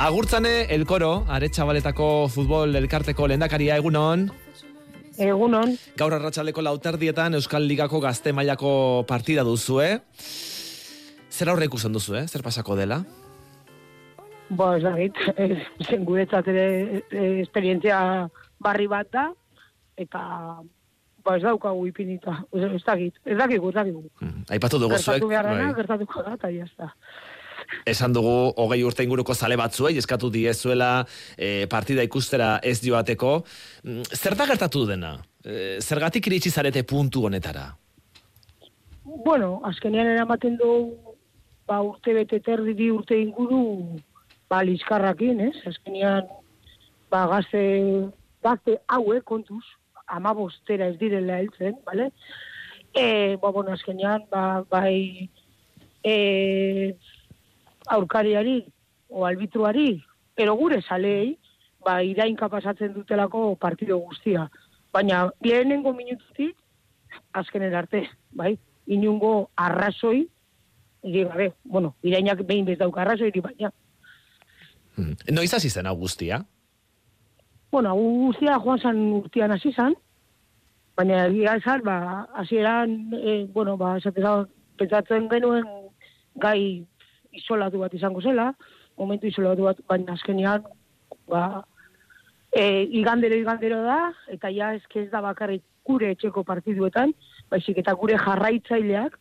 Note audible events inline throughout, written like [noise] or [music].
Agurtzane, elkoro, aretsabaletako futbol elkarteko lehendakaria egunon. Egunon. Gaur arratsaldeko lauterdietan Euskal Ligako gazte mailako partida duzu, eh? Zer aurre ikusten duzu, eh? Zer pasako dela? Ba, ez dakit, zen guretzat ere e, esperientzia barri bat da, eta ba, ez daukagu ipinita, ez, dakit, ez dakit, ez dakit. Hmm. Aipatu dugu zuek. Gertatu behar bai. gertatuko da, eta jazta. Esan dugu hogei urte inguruko zale batzuei, eskatu diezuela e, partida ikustera ez joateko. Mm, Zer da gertatu dena? E, zergatik iritsi zarete puntu honetara? Bueno, azkenean eramaten du ba, urte bete terdi bi urte inguru ba, lizkarrakin, ez? Azkenean ba, gazte, gazte hauek kontuz, ama bostera ez direla heltzen, bale? E, ba, bueno, azkenean, ba, bai e, aurkariari o albitruari, pero gure salei, ba, irainka pasatzen dutelako partido guztia. Baina, lehenengo minututik, azkenen arte, bai? Inungo arrazoi, gabe, bueno, irainak behin bez dauka arrazoi, baina, Hmm. Noiz hasi zen guztia? bueno, guztia joan zan urtean hasi zan, baina egia esan, ba, hasieran, e, bueno, ba, esateza, pentsatzen genuen gai isolatu bat izango zela, momentu isolatu bat, baina azkenean, ba, e, igandero igandero da, eta ja eske ez da bakarrik gure etxeko partiduetan, baizik eta gure jarraitzaileak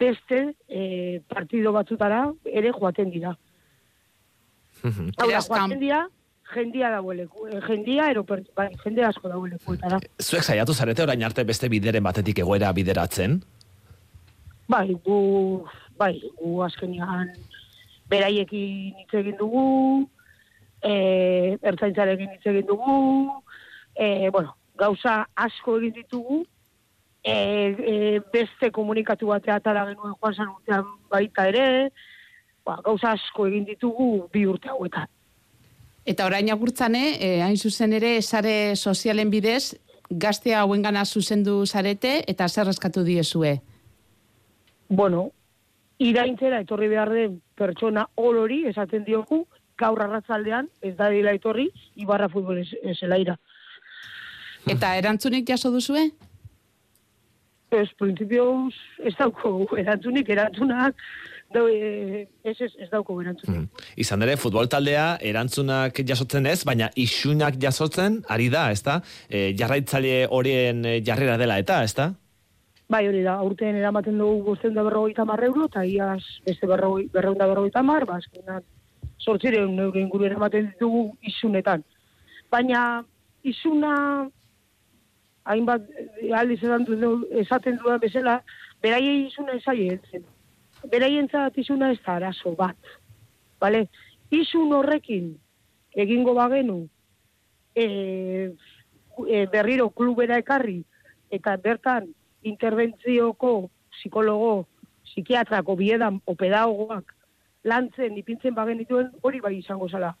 beste e, partido batzutara ere joaten dira. [laughs] Hau da, joaten dira, jendia da leku, eh, jendia, ero, bai, jende asko da lekuetara. Zuek saiatu zarete orain arte beste bideren batetik egoera bideratzen? Bai, gu, bai, gu azkenean beraiekin hitz egin dugu, e, ertzaintzarekin hitz egin dugu, e, bueno, gauza asko egin ditugu, e, e, beste komunikatu batea atara genuen joan zan urtean baita ere, ba, gauza asko egin ditugu bi urte hauetan. Eta orain agurtzane, eh, hain zuzen ere, sare sozialen bidez, gazte hauengana zuzendu zarete eta zer eskatu diezue. Bueno, iraintzera etorri behar den pertsona orori esaten diogu, gaur arratzaldean ez da dila etorri, Ibarra futbol zelaira. Eta erantzunik jaso duzue? Ez, prinsipioz, ez dauko erantzunik, erantzunak, da, e, ez, ez, ez dauko erantzunik. Mhm. Izan ere, futbol taldea erantzunak jasotzen ez, baina isunak jasotzen ari da, ezta? E, jarraitzaile horien e, jarrera dela eta, ezta? Bai, hori da, aurten eramaten dugu bosten da berrogeita mar euro, eta iaz beste berrogei, berreun da berrogeita mar, ba, azkenan, sortzireun euro inguru eramaten ditugu isunetan. Baina, isuna, hainbat aldiz esaten dudan bezala, beraiei isuna esai heltzen. Beraientzat isuna ez da arazo bat. Bale? Isun horrekin egingo bagenu e, e, berriro klubera ekarri eta bertan interventzioko psikologo, psikiatrako biedan o pedagogoak lantzen ipintzen bagen dituen hori bai izango zala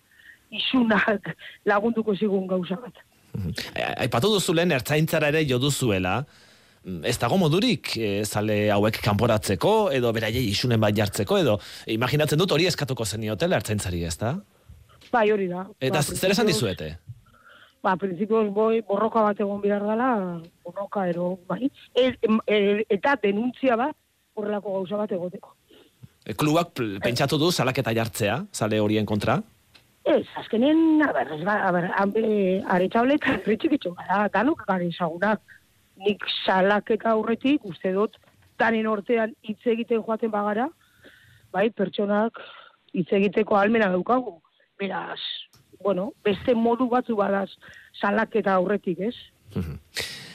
isunak lagunduko zigun gauza bat. Mhm. E, Aipatu duzu lehen ertzaintzara ere jo duzuela, Mm, ez dago modurik e, zale hauek kanporatzeko, edo beraiei isunen bat jartzeko, edo imaginatzen dut hori eskatuko zeniotela ertzaintzari, ezta? Bai, hori da. Eta Ba, zer esan dizuete? Ba, prinsipioz boi, borroka bat egon behar dela, borroka ero, bai. E, e, eta denuntzia bat, horrelako gauza bat egoteko. E, Klubak pentsatu du salaketa jartzea, zale horien kontra? Ez, azkenen, a ber, ez ba, a ber, aretxaulek, [laughs] pritxikitxo, gara, danok gara ezagunak, nik salaketa aurretik, uste dut, danen ortean hitz egiten joaten bagara, bai, pertsonak hitz egiteko almena daukagu. Beraz, bueno, beste modu batzu badaz salaketa aurretik, ez?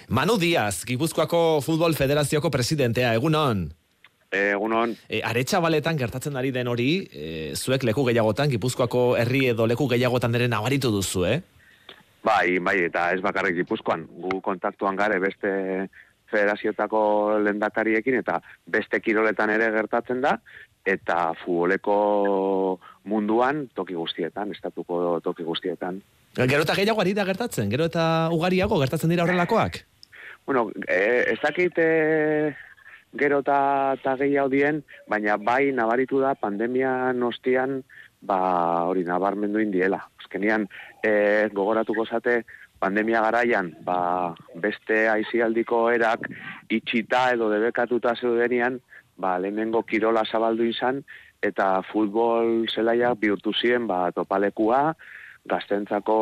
Manu Diaz, Gipuzkoako Futbol Federazioko presidentea, egunon. Egunon, E, aretsa baletan gertatzen ari den hori, e, zuek leku gehiagotan, Gipuzkoako herri edo leku gehiagotan ere nabaritu duzu, eh? bai, bai, eta ez bakarrik gipuzkoan, gu kontaktuan gare beste federazioetako lendakariekin eta beste kiroletan ere gertatzen da, eta futboleko munduan toki guztietan, estatuko toki guztietan. Gero eta gehiago ari da gertatzen, gero eta ugariago gertatzen dira horrelakoak. Bueno, e, ez dakit e, gero eta gehiago dien, baina bai nabaritu da pandemia nostian ba, hori nabarmendu indiela. Azkenian, e, gogoratuko zate, pandemia garaian, ba, beste aizialdiko erak itxita edo debekatuta zeudenian, ba, lehenengo kirola zabaldu izan, eta futbol zelaia bihurtu ziren, ba, topalekua, gaztentzako,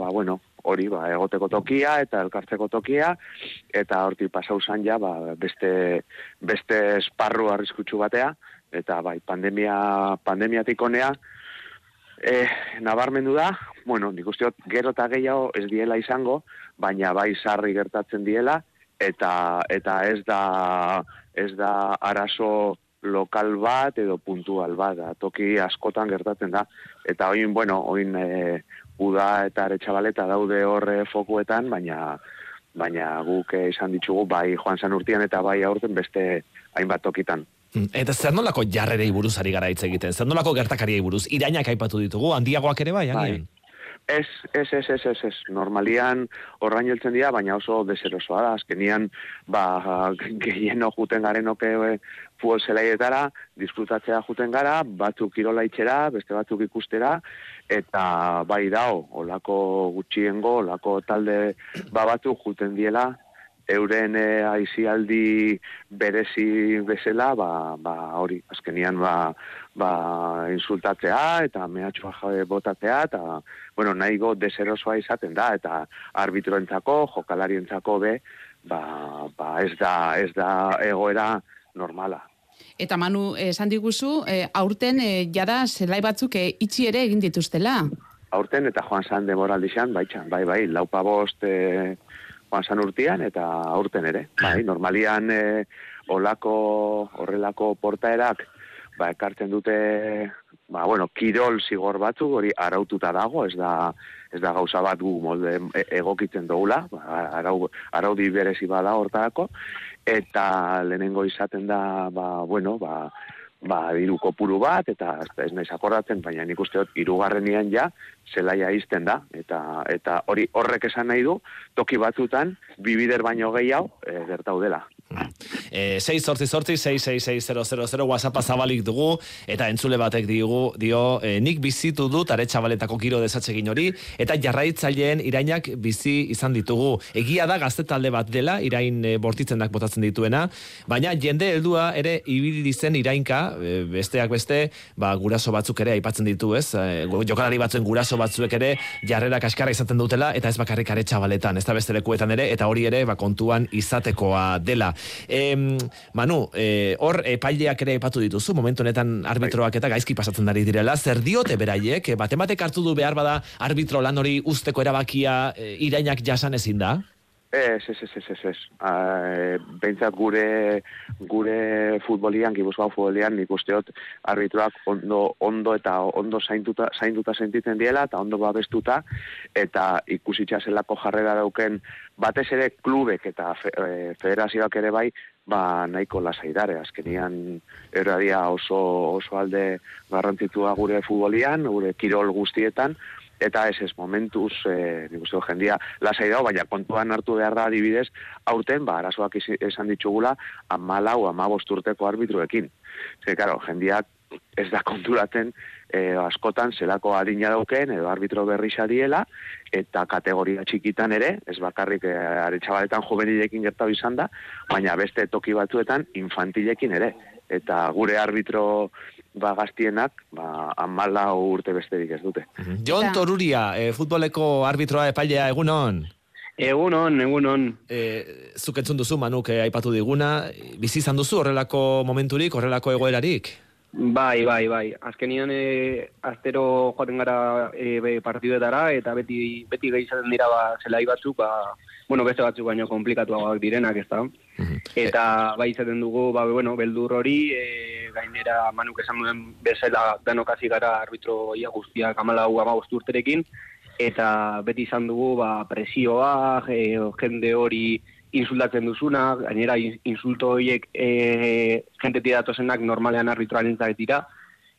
ba, bueno, hori, ba, egoteko tokia eta elkartzeko tokia, eta horti pasau zan ja, ba, beste, beste esparru arriskutsu batea, eta bai, pandemia, pandemiatik honea, eh, nabarmendu da, bueno, nik usteot, gero eta gehiago ez diela izango, baina bai sarri gertatzen diela, eta, eta ez da, ez da arazo lokal bat edo puntual bat, da, toki askotan gertatzen da. Eta oin, bueno, oin e, uda eta aretsabaleta daude horre fokuetan, baina baina guk izan ditugu bai joan san urtean eta bai aurten beste hainbat tokitan. Mm, eta zer nolako jarrerei buruz ari gara hitz egiten? Zer nolako gertakariei buruz? Irainak aipatu ditugu, handiagoak ere bai, bai. Ez, ez, ez, ez, ez, ez. Normalian horrain jeltzen dira, baina oso deserosoa da. Azkenian, ba, [laughs] gehieno juten garen oke e, futbol zelaietara, disfrutatzea juten gara, batzuk kirola itxera, beste batzuk ikustera, eta bai dao, olako gutxiengo, olako talde ba batzuk juten diela, euren e, aizialdi berezi bezala, ba, ba hori, azkenian ba, ba insultatzea eta mehatxua jabe botatzea, eta bueno, nahi go deserosoa izaten da, eta arbitroentzako, jokalarientzako be, ba, ba ez, da, ez da egoera normala. Eta Manu, esan diguzu, e, aurten e, jada zelai batzuk e, itxi ere egin dituztela? Aurten eta joan zan demoraldizan, bai, bai, bai, laupa bost e, zan urtean eta aurten ere. Bai, normalian e, olako, horrelako portaerak, ba, ekartzen dute ba, bueno, kirol zigor batzuk hori araututa dago, ez da, ez da gauza bat gu molde e, egokitzen dugula, ba, arau, araudi berezi bada hortarako, eta lehenengo izaten da, ba, bueno, ba, ba, diru kopuru bat, eta ez naiz akordatzen, baina nik uste dut, irugarrenian ja, zelaia izten da, eta, eta hori horrek esan nahi du, toki batzutan, bibider baino gehiago, e, gertau dela. E, 6 sortzi sortzi, 666 WhatsAppa zabalik dugu, eta entzule batek digu, dio, e, nik bizitu dut aretsabaletako giro desatzegin hori, eta jarraitzaileen irainak bizi izan ditugu. Egia da gazte talde bat dela, irain e, bortitzenak botatzen dituena, baina jende heldua ere ibili zen irainka, e, besteak beste, ba, guraso batzuk ere aipatzen ditu, ez? E, jokalari batzuen guraso batzuek ere jarrera kaskarra izaten dutela, eta ez bakarrik aretxabaletan, ez da beste lekuetan ere, eta hori ere, ba, kontuan izatekoa dela. E, Manu, e, hor epaileak ere epatu dituzu, momentu honetan arbitroak eta gaizki pasatzen dari direla, zer diote beraiek, e, batematek hartu du behar bada arbitro lan hori usteko erabakia e, irainak jasan ezin da? Ez, ez, ez, ez, ez, ez. Beintzat gure, gure futbolian, gibuzkoa futbolian, nik usteot arbitroak ondo, ondo eta ondo zainduta, zainduta sentitzen diela, eta ondo babestuta, eta ikusitza zelako jarrera dauken batez ere klubek eta e, federazioak ere bai, ba nahiko lasaidare, azkenian erradia oso, oso alde garrantzitua gure futbolian, gure kirol guztietan, eta ez ez momentuz, e, nik uste jendia lasai dago, baina kontuan hartu behar da adibidez, aurten, ba, arazoak esan ditugula, amalau, amabosturteko arbitruekin. Zer, karo, jendiak ez da konturaten e, askotan zelako adina dauken edo arbitro berri diela eta kategoria txikitan ere, ez bakarrik e, aretxabaletan juvenilekin gertatu izan da, baina beste toki batzuetan infantilekin ere. Eta gure arbitro ba gaztienak, ba amala urte besterik ez dute. Jon Toruria, e, futboleko arbitroa epailea egunon. Egunon, egunon. E, zuk entzun duzu, Manuk, e, aipatu diguna, bizi izan duzu horrelako momenturik, horrelako egoerarik? Bai, bai, bai. Azkenian, e, aztero joaten gara e, partiduetara, eta beti, beti gehizaten dira ba, zelai batzuk, ba, bueno, beste batzuk baino komplikatuagoak direnak, ez da. Eta bai izaten dugu, ba, bueno, beldur hori, e, gainera manuk esan duen bezala danokasi gara arbitro ia guztiak amalau amagost urterekin, eta beti izan dugu ba, presioa, e, jende hori insultatzen duzuna, gainera insulto horiek e, jente tidatozenak normalean arbitroaren dira,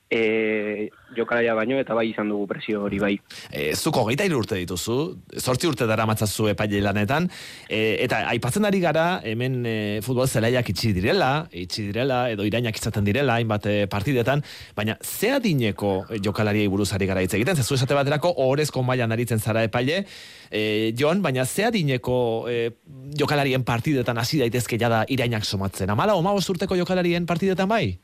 e, jokalaria baino eta bai izan dugu presio hori bai. E, zuko geita urte dituzu, sortzi urte dara matzazu epaile lanetan, e, eta aipatzen ari gara, hemen e, futbol zelaiak itxi direla, itxi direla, edo irainak izaten direla, hainbat e, partidetan, baina ze adineko jokalariei buruzari gara hitz egiten, zezu esate baterako ohorezko mailan aritzen zara epaile, e, Jon, baina ze adineko e, jokalarien partidetan hasi daitezke jada irainak somatzen, amala oma urteko jokalarien partidetan bai?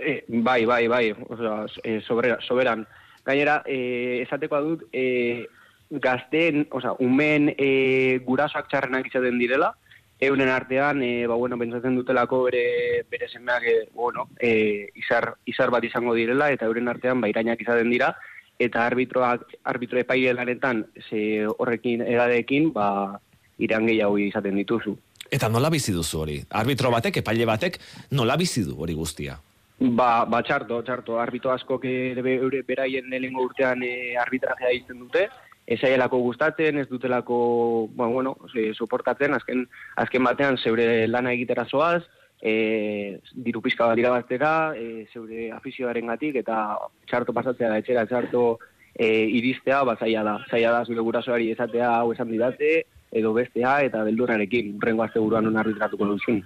E, bai, bai, bai, osea, e, sobera, soberan. Gainera, e, esateko dut, e, gazten, osea, umen e, gurasoak txarrenak izaten direla, euren artean, e, ba, bueno, pentsatzen dutelako bere, bere semeak, e, bueno, e, izar, izar bat izango direla, eta euren artean bairainak izaten dira, eta arbitroak, arbitro epaile lanetan, ze horrekin edadekin, ba, iran gehiago izaten dituzu. Eta nola bizi duzu hori? Arbitro batek, epaile batek, nola bizi du hori guztia? Ba, ba txarto, txarto, arbito asko eure beraien lehengo urtean e, arbitrajea izten dute, ezaielako gustatzen, ez dutelako, ba, bueno, e, soportatzen, azken, azken batean zeure lana egitera zoaz, e, diru pizka bat irabaztera, e, zeure afizioaren gatik, eta txarto pasatzea da etxera, txarto e, iristea, ba, zaila da, zaila da, zure gurasoari esatea hau esan didate, edo bestea, eta beldurrarekin, rengo azte buruan non arbitratuko duzun.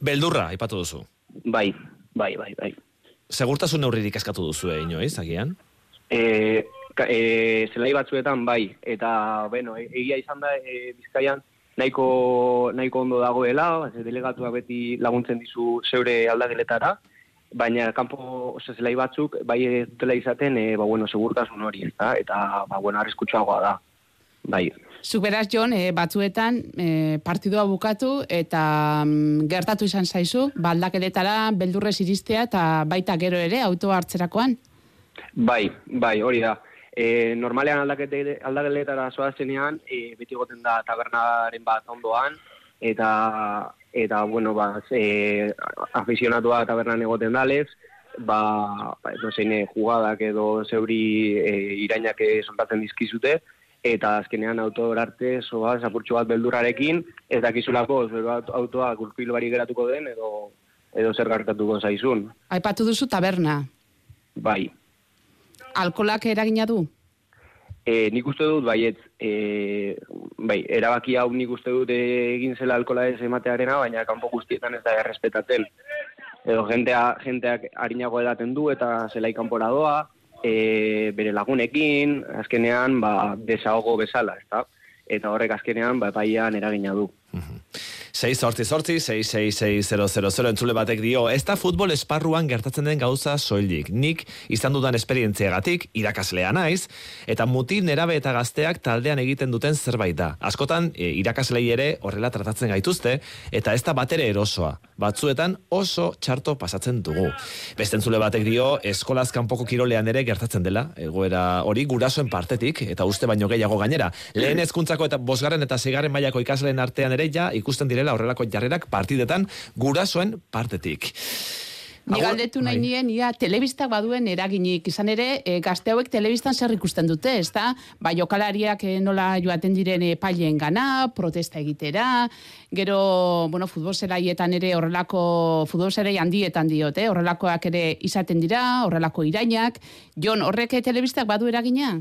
Beldurra, ipatu duzu. Bai, Bai, bai, bai. Segurtasun neurririk eskatu duzu eh, inoiz, agian? E, e, zelai batzuetan, bai. Eta, bueno, e, egia izan da, e, bizkaian, nahiko, nahiko ondo dagoela, delegatuak beti laguntzen dizu zeure aldageletara, baina kanpo ose, zelai batzuk, bai dutela izaten, e, ba, bueno, segurtasun hori, eta, eta ba, bueno, arriskutsuagoa da. Bai. Zuberaz, Jon, e, batzuetan e, partidua bukatu eta mm, gertatu izan zaizu, baldakeletara beldurrez iristea eta baita gero ere autoa hartzerakoan? Bai, bai, hori da. E, normalean aldakete, aldakeletara zoazenean, e, beti goten da tabernaren bat ondoan, eta, eta bueno, ba, e, afizionatua tabernan egoten dalez, ba, ba no zeine, jugadak edo zeuri e, irainak soltatzen dizkizute, eta azkenean autor arte soa zapurtxo bat beldurrarekin, ez dakizulako zero autoa gurpil bari geratuko den edo edo zer gartatuko zaizun. Aipatu duzu taberna. Bai. Alkolak eragina du? E, nik uste dut, baiet, e, bai, erabaki hau nik uste dut egin zela alkola ez ematearena, baina kanpo guztietan ez da errespetatzen. Edo jentea, jenteak harinago edaten du eta zelai kanpora doa, e, bere lagunekin, azkenean, ba, desahogo bezala, ez Eta horrek azkenean, ba, paian eragina du. 6 sortzi sortzi, 666 entzule batek dio, ez da futbol esparruan gertatzen den gauza soilik. Nik izan dudan esperientziagatik, irakaslea naiz, eta mutil nerabe eta gazteak taldean egiten duten zerbait da. Askotan, e, irakaslei ere horrela tratatzen gaituzte, eta ez da batere erosoa. Batzuetan oso txarto pasatzen dugu. Beste entzule batek dio, eskolaz kanpoko kirolean ere gertatzen dela, egoera hori gurasoen partetik, eta uste baino gehiago gainera. Lehen ezkuntzako eta bosgarren eta zigarren mailako ikasleen artean ere ja ikusten direla horrelako jarrerak partidetan gurasoen partetik. Ni galdetu nahi bai. nien, ia, telebistak baduen eraginik, izan ere, e, gazte hauek telebistan zer ikusten dute, ez da? Ba, jokalariak e, nola joaten diren e, paileen gana, protesta egitera, gero, bueno, futbolzeraietan ere horrelako, futbolzerei handietan diote, horrelakoak ere izaten dira, horrelako irainak, Jon, horrek telebistak badu eragina?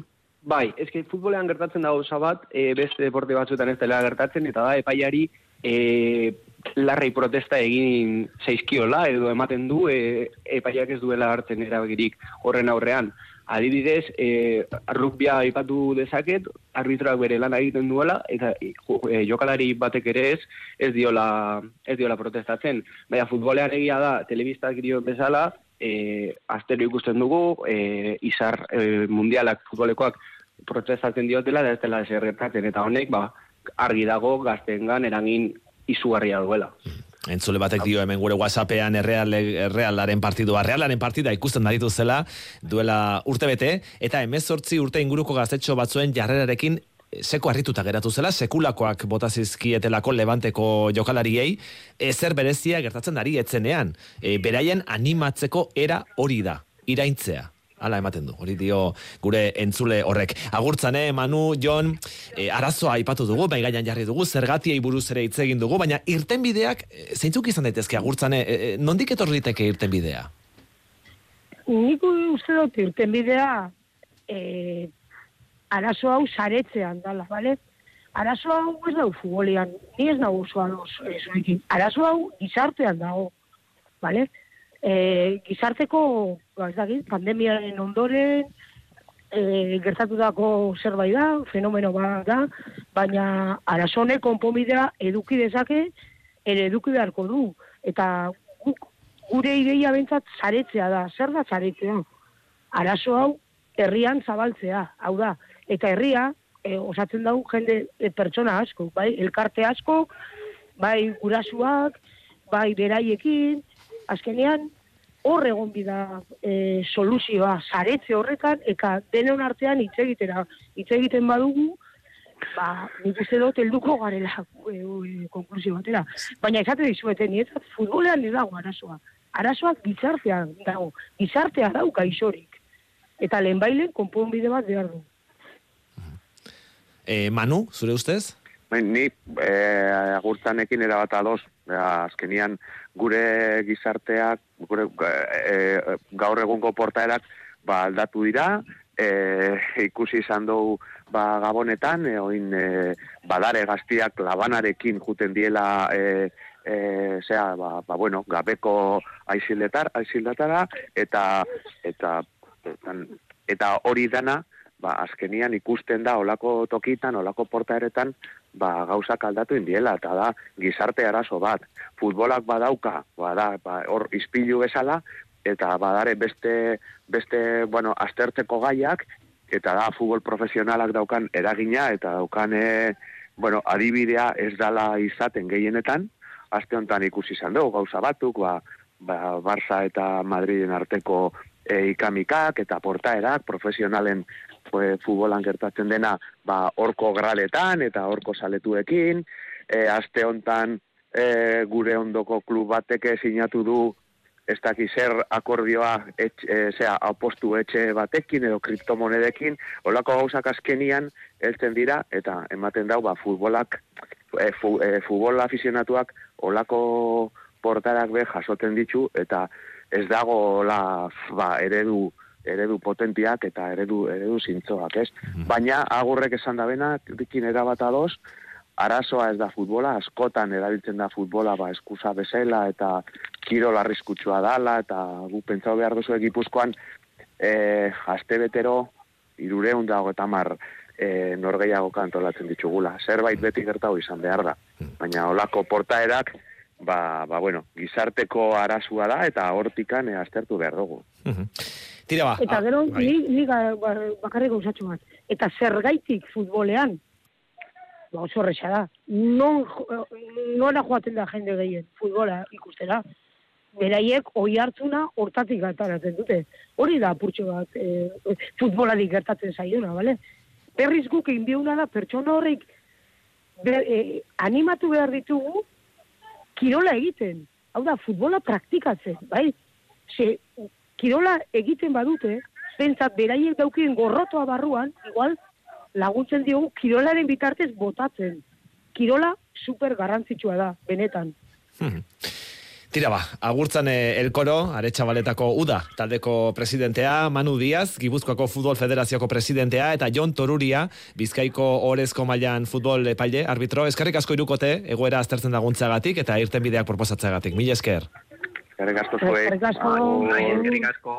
Bai, ezke futbolean gertatzen da gauza bat, e, beste deporte batzuetan ez dela gertatzen, eta da, epaiari, e, larrei protesta egin zaizkiola edo ematen du e, epaiak ez duela hartzen erabagirik horren aurrean. Adibidez, e, rukbia aipatu dezaket, arbitroak bere lan egiten duela, eta e, jokalari batek ere ez, ez diola, ez diola protestatzen. Baina futbolean egia da, telebistak dio bezala, e, astero ikusten dugu, e, izar e, mundialak futbolekoak protestatzen diotela, da ez dela deserretatzen, eta honek, ba, argi dago gaztengan erangin izugarria duela. Entzule batek dio hemen gure WhatsAppean erreal, errealaren partidua, errealaren partida ikusten daritu zela, duela urte bete, eta emezortzi urte inguruko gaztetxo batzuen jarrerarekin seko harrituta geratu zela, sekulakoak botazizkietelako levanteko jokalariei, ezer berezia gertatzen ari etzenean, e, beraien animatzeko era hori da, iraintzea. Hala ematen du, hori dio gure entzule horrek. Agurtzane, Manu, Jon, e, arazoa aipatu dugu, bai gaian jarri dugu, zergatiei buruz ere hitz egin dugu, baina irtenbideak, e, zeintzuk izan daitezke agurtzane, e, nondik etorriteke irtenbidea? nik uste dut irten bidea e, arazo hau saretzean dala, bale? Arazo hau ez dau futbolean, ni ez nago oso ados. Arazo hau gizartean dago, bale? E, gizarteko, ba, ez dakit, pandemiaren ondoren, e, gertatutako zerbait da, fenomeno bat da, baina arazo honek konponbidea eduki dezake, ere eduki beharko du. Eta guk gure ideia bentsat zaretzea da. Zer da zaretzea? Arazo hau herrian zabaltzea, hau da. Eta herria e, osatzen dau jende e, pertsona asko, bai, elkarte asko, bai gurasuak, bai beraiekin, azkenean hor egon bida e, soluzioa, zaretze horretan, eka denon artean hitz egitera, hitz egiten badugu, ba, nik uste dut helduko garela e, e, konklusio batera. Baina esate dizueten, nietzat futbolean ez dago arazoa. Arazoak gizartean dago, gizartea dauka isorik. Eta lehenbailen konponbide bat behar du. E, Manu, zure ustez? Ni e, agurtzanekin erabat ados, Ea, azkenian gure gizarteak, gure, e, gaur egungo portaerak ba, aldatu dira, e, ikusi izan dugu ba, gabonetan, e, oin e, badare gaztiak labanarekin juten diela e, e, zera, ba, ba, bueno, gabeko aizildetar, aizildatara, eta, eta, eta, eta hori dana, ba, azkenian ikusten da olako tokitan, olako portaeretan, ba, gauzak aldatu indiela, eta da, gizarte arazo bat. Futbolak badauka, bada, ba, hor izpilu bezala, eta badare beste, beste, bueno, aztertzeko gaiak, eta da, futbol profesionalak daukan eragina, eta daukan, e, bueno, adibidea ez dala izaten gehienetan, aste honetan ikusi izan dugu, gauza batuk, ba, ba, Barça eta Madriden arteko e, ikamikak eta portaerak, profesionalen e, futbolan gertatzen dena ba, orko graletan eta orko saletuekin, e, aste hontan e, gure ondoko klub bateke sinatu du ez daki zer akordioa etx, e, zera, apostu etxe batekin edo kriptomonedekin, olako gauzak azkenian heltzen dira eta ematen dau ba, futbolak, e, fu, e, futbol aficionatuak olako portarak be jasoten ditu eta ez dago la, ba, eredu eredu potentiak eta eredu eredu zintzoak, ez? Mhm. Baina agurrek esan da bena, dikin erabat ados, arazoa ez da futbola, askotan erabiltzen da futbola ba eskusa bezala eta kiro larrizkutsua dala eta gu pentsau behar duzu egipuzkoan e, aste betero irureun dago eta mar e, norgeiago kantolatzen ditugula. Zerbait beti gertau izan behar da. Mhm. Baina olako portaerak ba, ba bueno, gizarteko arazua da eta hortikan e, aztertu behar dugu. Tira ba. Eta gero, ah, ni, ba, bakarrik gauzatxo bat. Eta zergaitik futbolean, ba, oso horrexa da. Non, nora joaten da jende gehien futbola ikustera. Beraiek oi hartzuna hortatik gataratzen dute. Hori da apurtxo bat e, futboladik gertatzen zaiona, bale? Berriz guk inbiuna da pertsona horrek ber, e, animatu behar ditugu kirola egiten. Hau da, futbola praktikatzen, bai? Ze, kirola egiten badute, pentsat beraiek daukien gorrotoa barruan, igual laguntzen diogu kirolaren bitartez botatzen. Kirola super garrantzitsua da, benetan. Hmm. Tira ba, agurtzan eh, elkoro, aretsabaletako UDA, taldeko presidentea, Manu Diaz, Gibuzkoako Futbol Federazioko presidentea, eta Jon Toruria, Bizkaiko Orezko Mailan Futbol Epaile, arbitro, eskarrik asko irukote, egoera aztertzen daguntzagatik, eta irten bideak proposatzagatik. Mila esker. Eskerrik asko zuen. Eskerrik asko. Eskerrik asko.